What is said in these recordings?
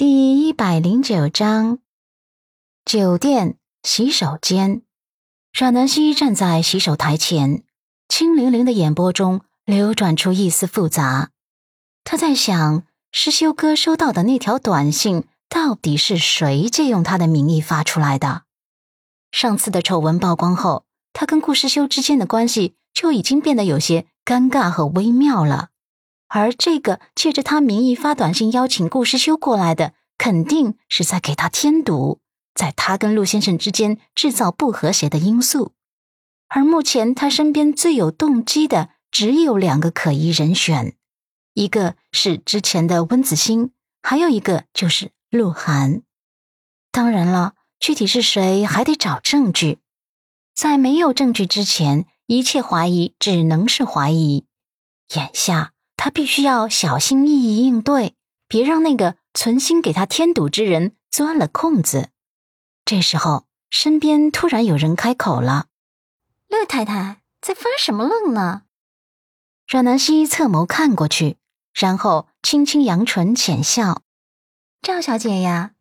第一百零九章，酒店洗手间。阮南希站在洗手台前，清凌凌的眼波中流转出一丝复杂。他在想，师修哥收到的那条短信，到底是谁借用他的名义发出来的？上次的丑闻曝光后，他跟顾师修之间的关系就已经变得有些尴尬和微妙了。而这个借着他名义发短信邀请顾师修过来的，肯定是在给他添堵，在他跟陆先生之间制造不和谐的因素。而目前他身边最有动机的只有两个可疑人选，一个是之前的温子星，还有一个就是鹿晗。当然了，具体是谁还得找证据。在没有证据之前，一切怀疑只能是怀疑。眼下。他必须要小心翼翼应对，别让那个存心给他添堵之人钻了空子。这时候，身边突然有人开口了：“乐太太在发什么愣呢？”阮南希侧眸看过去，然后轻轻扬唇浅笑：“赵小姐呀，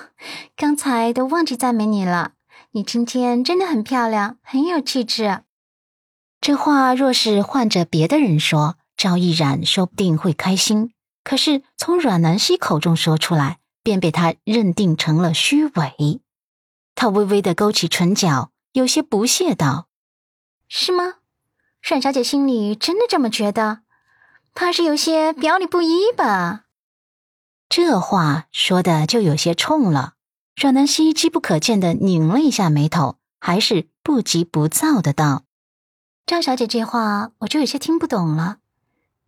刚才都忘记赞美你了，你今天真的很漂亮，很有气质。”这话若是换着别的人说，赵毅然说不定会开心，可是从阮南希口中说出来，便被他认定成了虚伪。他微微的勾起唇角，有些不屑道：“是吗？阮小姐心里真的这么觉得？怕是有些表里不一吧？”这话说的就有些冲了。阮南希机不可见的拧了一下眉头，还是不急不躁的道：“赵小姐这话，我就有些听不懂了。”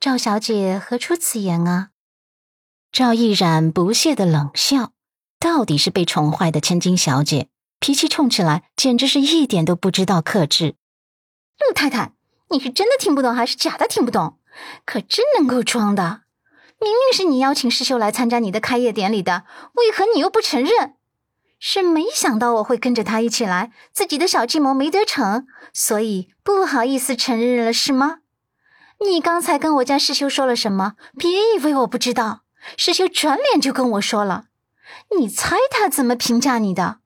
赵小姐何出此言啊？赵毅然不屑的冷笑，到底是被宠坏的千金小姐，脾气冲起来简直是一点都不知道克制。陆太太，你是真的听不懂还是假的听不懂？可真能够装的！明明是你邀请师秀来参加你的开业典礼的，为何你又不承认？是没想到我会跟着他一起来，自己的小计谋没得逞，所以不好意思承认了，是吗？你刚才跟我家师兄说了什么？别以为我不知道。师兄转脸就跟我说了，你猜他怎么评价你的？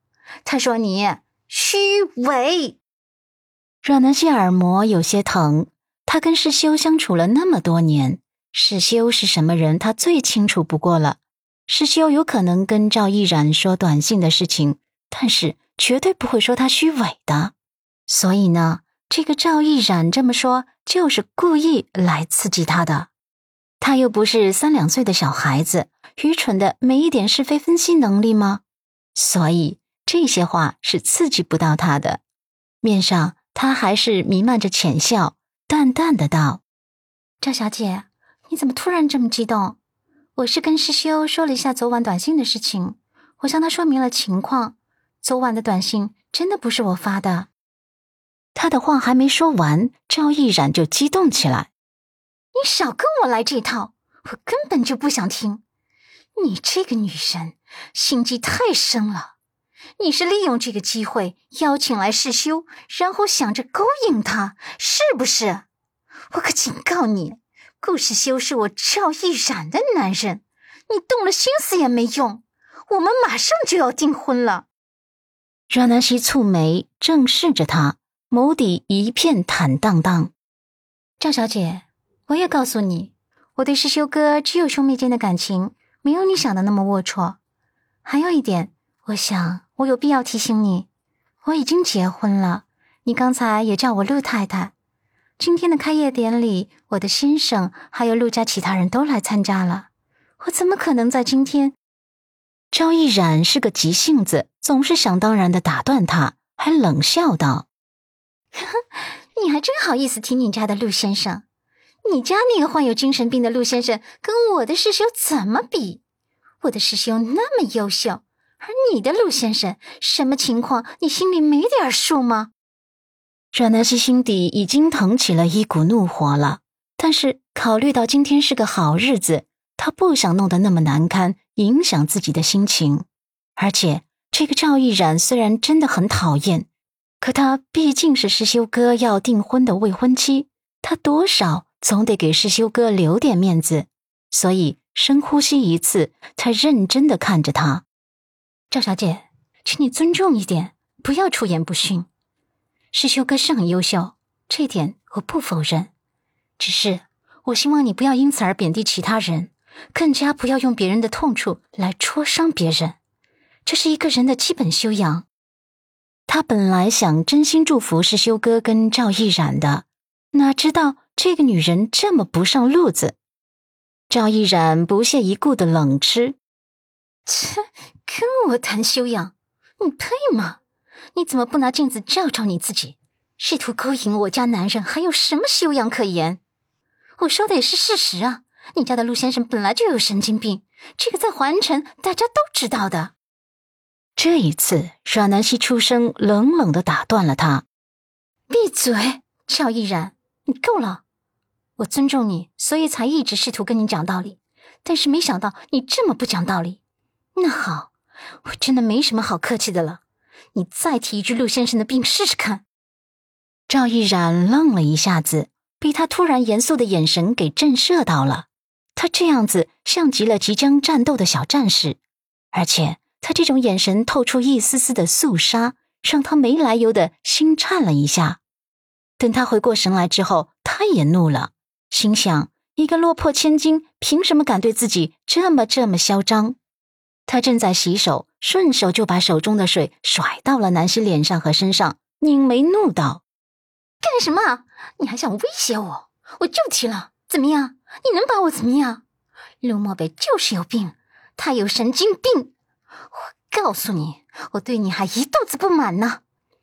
他说你虚伪。阮南希耳膜有些疼。他跟师修相处了那么多年，师修是什么人，他最清楚不过了。师修有可能跟赵毅然说短信的事情，但是绝对不会说他虚伪的。所以呢？这个赵毅然这么说，就是故意来刺激他的。他又不是三两岁的小孩子，愚蠢的没一点是非分析能力吗？所以这些话是刺激不到他的。面上他还是弥漫着浅笑，淡淡的道：“赵小姐，你怎么突然这么激动？我是跟师兄说了一下昨晚短信的事情，我向他说明了情况。昨晚的短信真的不是我发的。”他的话还没说完，赵毅然就激动起来：“你少跟我来这套，我根本就不想听。你这个女人心机太深了，你是利用这个机会邀请来世修，然后想着勾引他，是不是？我可警告你，顾世修是我赵毅然的男人，你动了心思也没用。我们马上就要订婚了。”阮南希蹙眉，正视着他。眸底一片坦荡荡，赵小姐，我也告诉你，我对师修哥只有兄妹间的感情，没有你想的那么龌龊。还有一点，我想我有必要提醒你，我已经结婚了。你刚才也叫我陆太太。今天的开业典礼，我的先生还有陆家其他人都来参加了，我怎么可能在今天？赵毅然是个急性子，总是想当然的打断他，还冷笑道。呵 你还真好意思提你家的陆先生？你家那个患有精神病的陆先生跟我的师兄怎么比？我的师兄那么优秀，而你的陆先生什么情况？你心里没点数吗？阮南希心底已经腾起了一股怒火了，但是考虑到今天是个好日子，他不想弄得那么难堪，影响自己的心情。而且这个赵毅然虽然真的很讨厌。可他毕竟是师修哥要订婚的未婚妻，他多少总得给师修哥留点面子，所以深呼吸一次，才认真的看着他。赵小姐，请你尊重一点，不要出言不逊。师修哥是很优秀，这点我不否认。只是我希望你不要因此而贬低其他人，更加不要用别人的痛处来戳伤别人。这是一个人的基本修养。他本来想真心祝福是修哥跟赵毅然的，哪知道这个女人这么不上路子。赵毅然不屑一顾的冷嗤：“切，跟我谈修养，你配吗？你怎么不拿镜子照照你自己？试图勾引我家男人，还有什么修养可言？我说的也是事实啊！你家的陆先生本来就有神经病，这个在环城大家都知道的。”这一次，阮南希出声，冷冷的打断了他：“闭嘴，赵毅然，你够了！我尊重你，所以才一直试图跟你讲道理，但是没想到你这么不讲道理。那好，我真的没什么好客气的了。你再提一句陆先生的病试试看。”赵毅然愣了一下子，被他突然严肃的眼神给震慑到了。他这样子像极了即将战斗的小战士，而且。他这种眼神透出一丝丝的肃杀，让他没来由的心颤了一下。等他回过神来之后，他也怒了，心想：一个落魄千金，凭什么敢对自己这么这么嚣张？他正在洗手，顺手就把手中的水甩到了南希脸上和身上，拧眉怒道：“干什么？你还想威胁我？我就提了，怎么样？你能把我怎么样？陆漠北就是有病，他有神经病。”我告诉你，我对你还一肚子不满呢。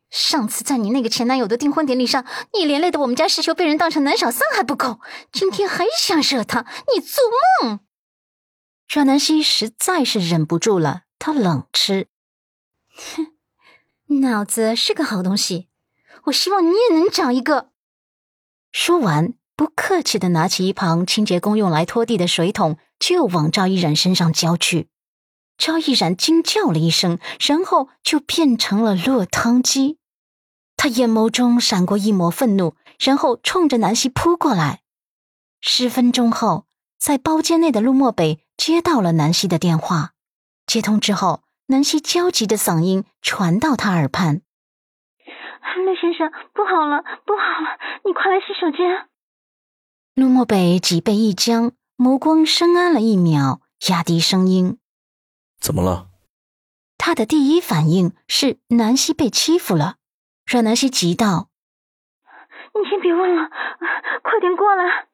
上次在你那个前男友的订婚典礼上，你连累的我们家石球被人当成男小三还不够，今天还想惹他？你做梦！阮南希实在是忍不住了，他冷嗤：“哼，脑子是个好东西，我希望你也能长一个。”说完，不客气的拿起一旁清洁工用来拖地的水桶，就往赵一然身上浇去。赵毅然惊叫了一声，然后就变成了落汤鸡。他眼眸中闪过一抹愤怒，然后冲着南希扑过来。十分钟后，在包间内的陆漠北接到了南希的电话。接通之后，南希焦急的嗓音传到他耳畔：“陆先生，不好了，不好了，你快来洗手间。”陆漠北脊背一僵，眸光深暗了一秒，压低声音。怎么了？他的第一反应是南希被欺负了。阮南希急道：“你先别问了，快点过来。”